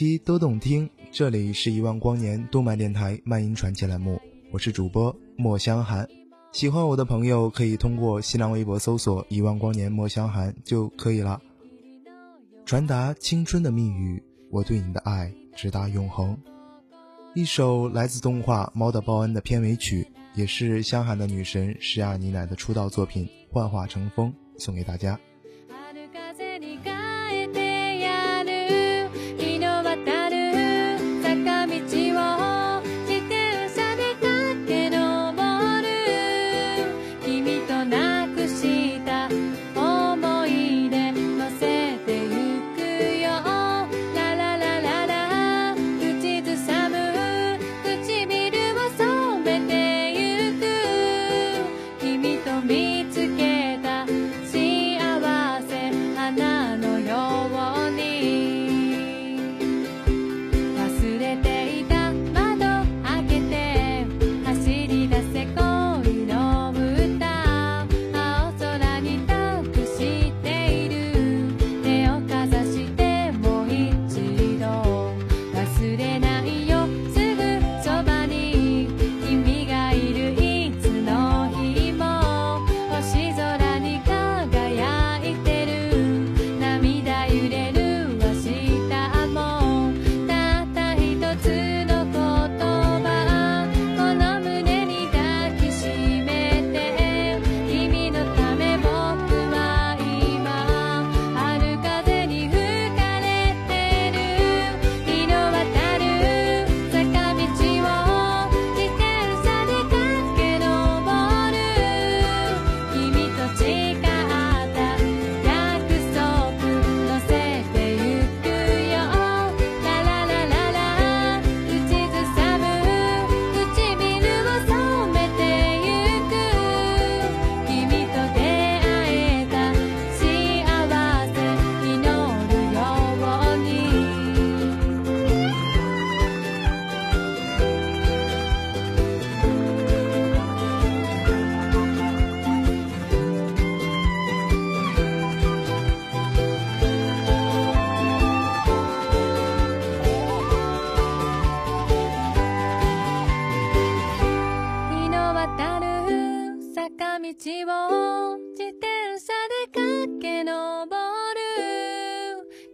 期都动听。这里是一万光年动漫电台漫音传奇栏目，我是主播莫香寒。喜欢我的朋友可以通过新浪微博搜索“一万光年莫香寒”就可以了。传达青春的蜜语，我对你的爱直达永恒。一首来自动画《猫的报恩》的片尾曲，也是香寒的女神施亚妮奶的出道作品《幻化成风》，送给大家。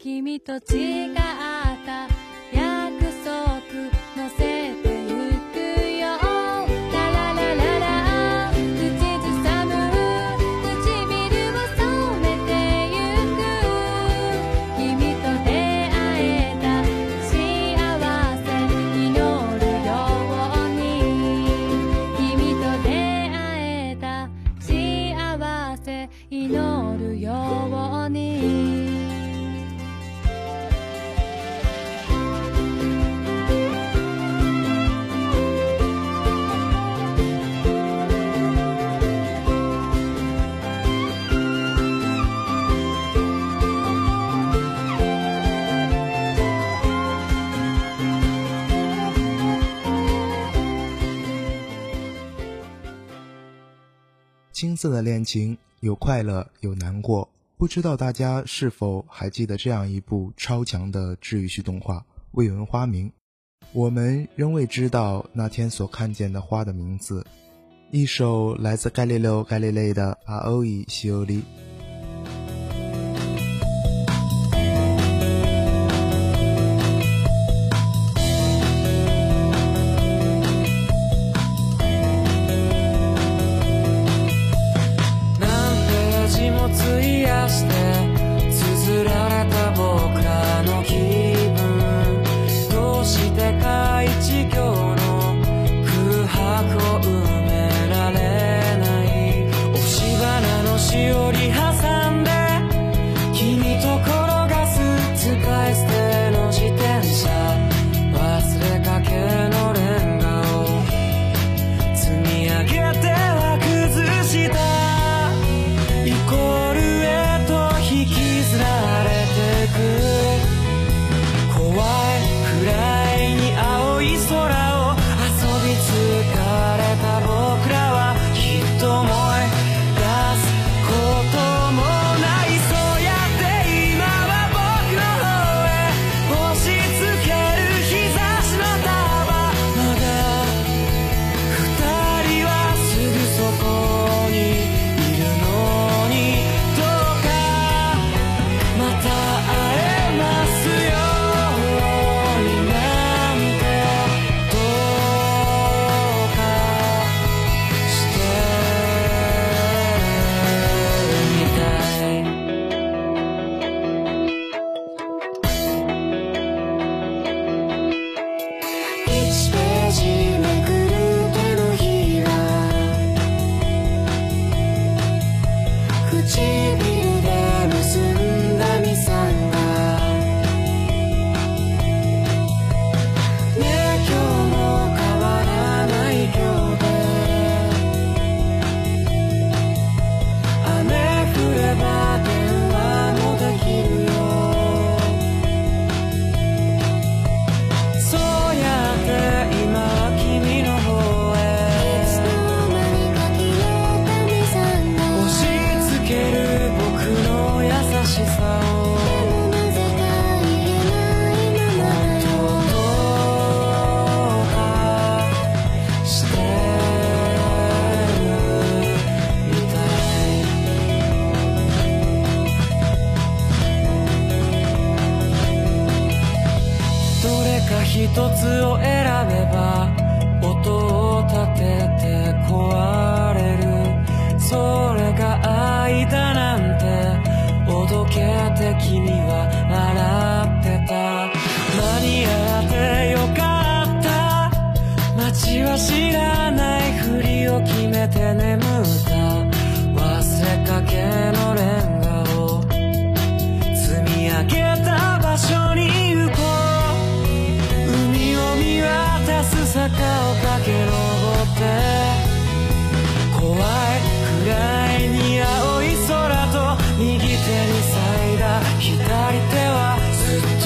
君と違った色的恋情有快乐有难过，不知道大家是否还记得这样一部超强的治愈系动画《未闻花名》？我们仍未知道那天所看见的花的名字，一首来自盖利六盖利类的《阿欧伊西欧里》。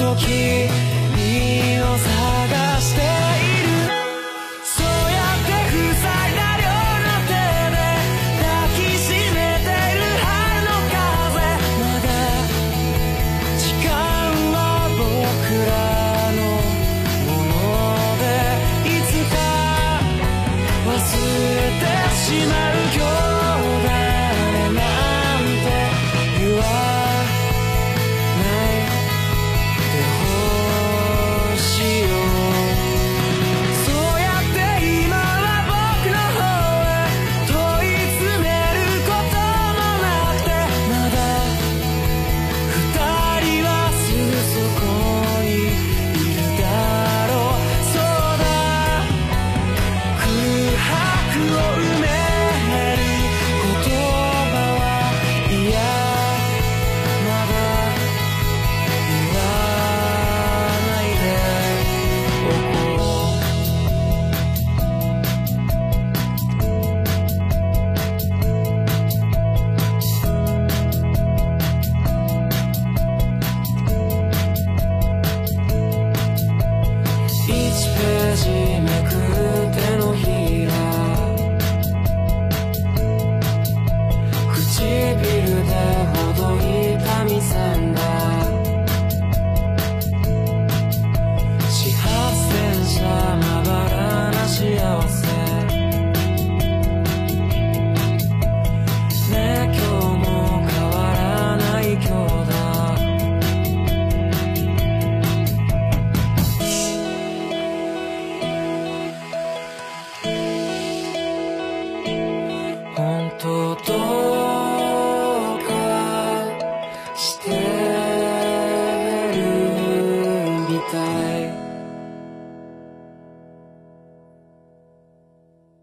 時身を探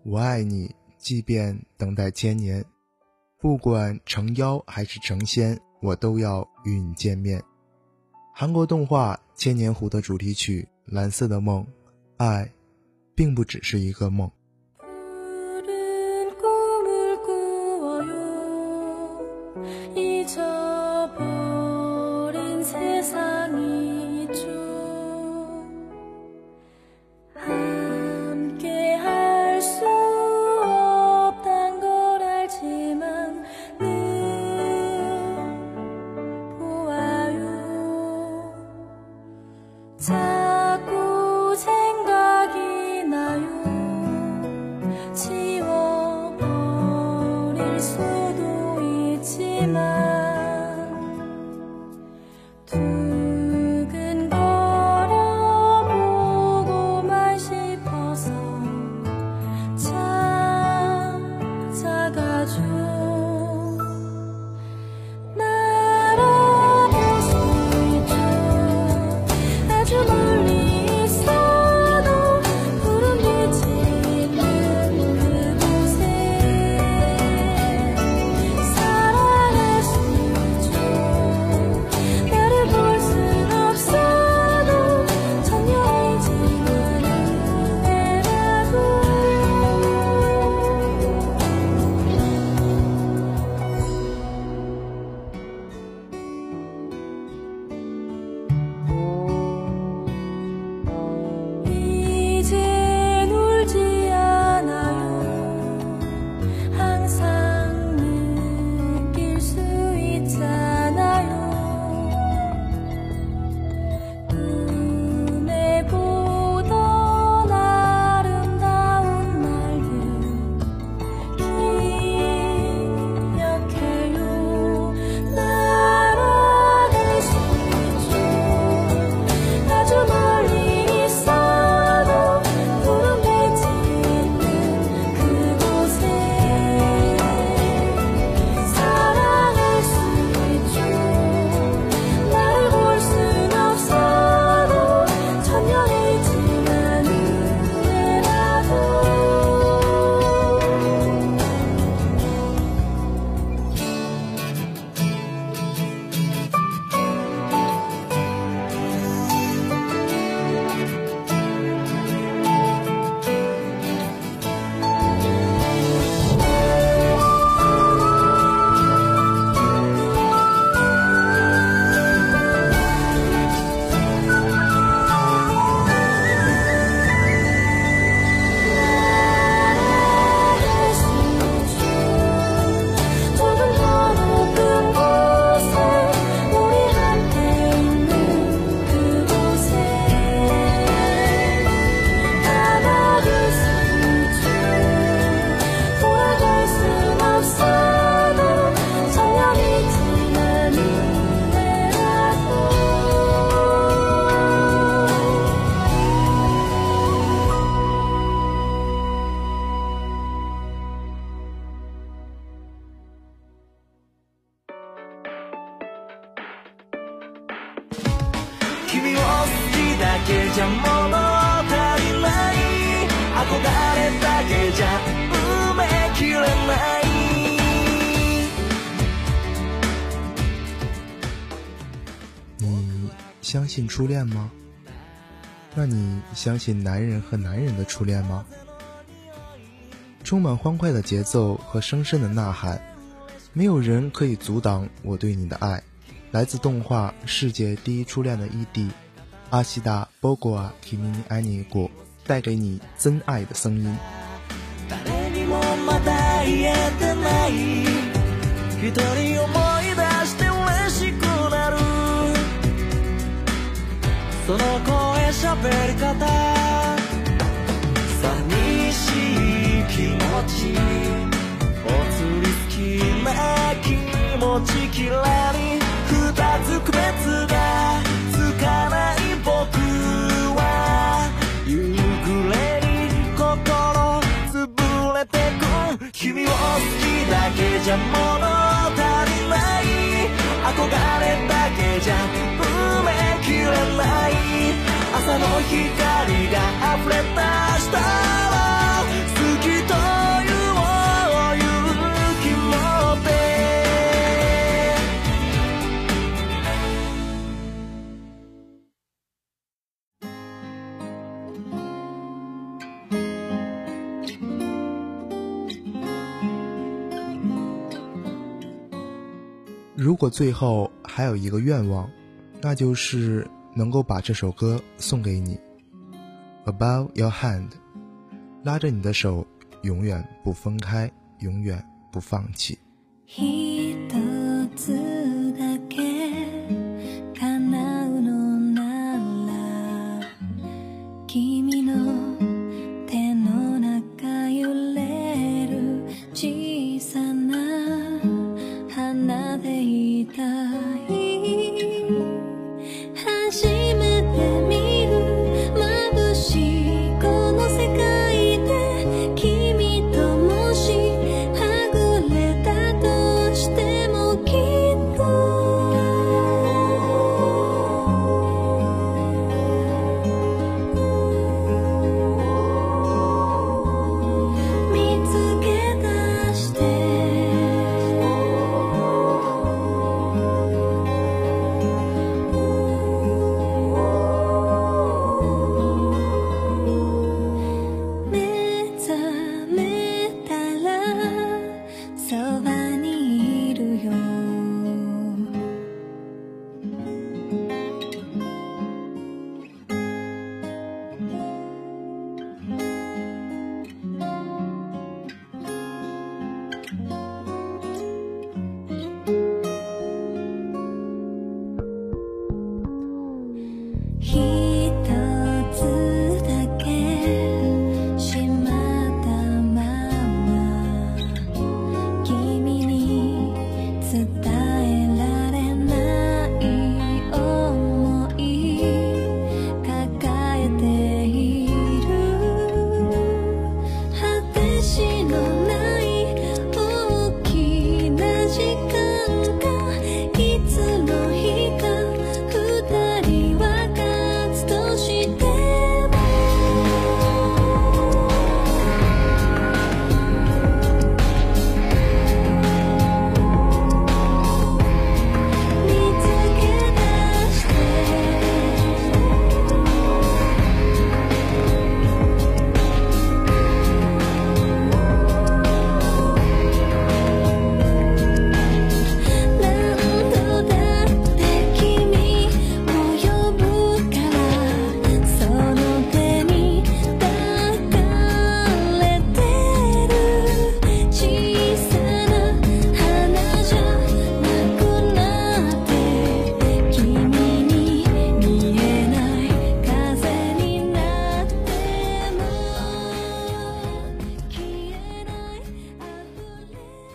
我爱你即便等待千年。不管成妖还是成仙我都要与你见面。韩国动画千年狐的主题曲蓝色的梦爱并不只是一个梦。けじゃ埋めきれない」你相信初恋吗？那你相信男人和男人的初恋吗？充满欢快的节奏和深深的呐喊，没有人可以阻挡我对你的爱。来自动画《世界第一初恋》的 ED 阿西达波果啊提米尼安尼果带给你真爱的声音。 誰にもまだ言えてない。一人思い出して嬉しくなる。その声喋り方。寂しい気持ち。お釣り好きな気持ち。きらり二つ区別が。物足りない憧れだけじゃ埋めきれない朝の光が溢れた果最后还有一个愿望，那就是能够把这首歌送给你。Above your hand，拉着你的手，永远不分开，永远不放弃。一つだけ叶うのなら君の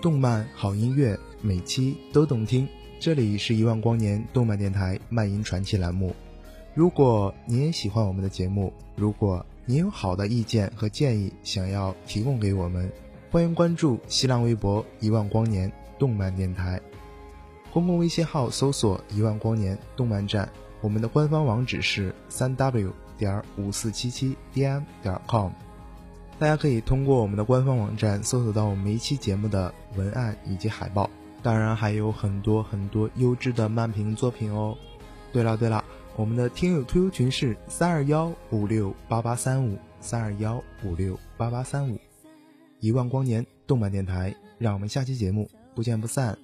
动漫好音乐，每期都动听。这里是一万光年动漫电台漫音传奇栏目。如果你也喜欢我们的节目，如果你有好的意见和建议想要提供给我们，欢迎关注新浪微博一万光年动漫电台，公共微信号搜索一万光年动漫站。我们的官方网址是三 w 点五四七七 dm 点 com。大家可以通过我们的官方网站搜索到我们一期节目的文案以及海报，当然还有很多很多优质的漫评作品哦。对了对了，我们的听友 QQ 群是三二幺五六八八三五三二幺五六八八三五，一万光年动漫电台，让我们下期节目不见不散。